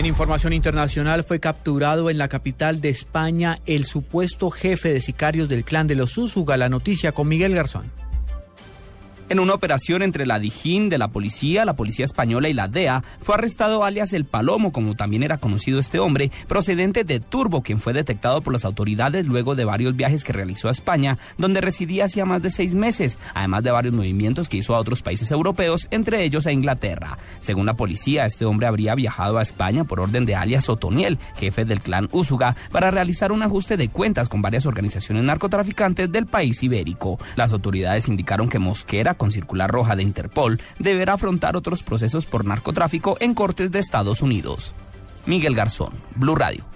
En información internacional fue capturado en la capital de España el supuesto jefe de sicarios del clan de los Úsuga. La noticia con Miguel Garzón. En una operación entre la Dijín de la policía, la policía española y la DEA, fue arrestado alias El Palomo, como también era conocido este hombre, procedente de Turbo, quien fue detectado por las autoridades luego de varios viajes que realizó a España, donde residía hacía más de seis meses, además de varios movimientos que hizo a otros países europeos, entre ellos a Inglaterra. Según la policía, este hombre habría viajado a España por orden de alias Otoniel, jefe del clan Úsuga, para realizar un ajuste de cuentas con varias organizaciones narcotraficantes del país ibérico. Las autoridades indicaron que Mosquera con circular roja de Interpol deberá afrontar otros procesos por narcotráfico en cortes de Estados Unidos. Miguel Garzón, Blue Radio.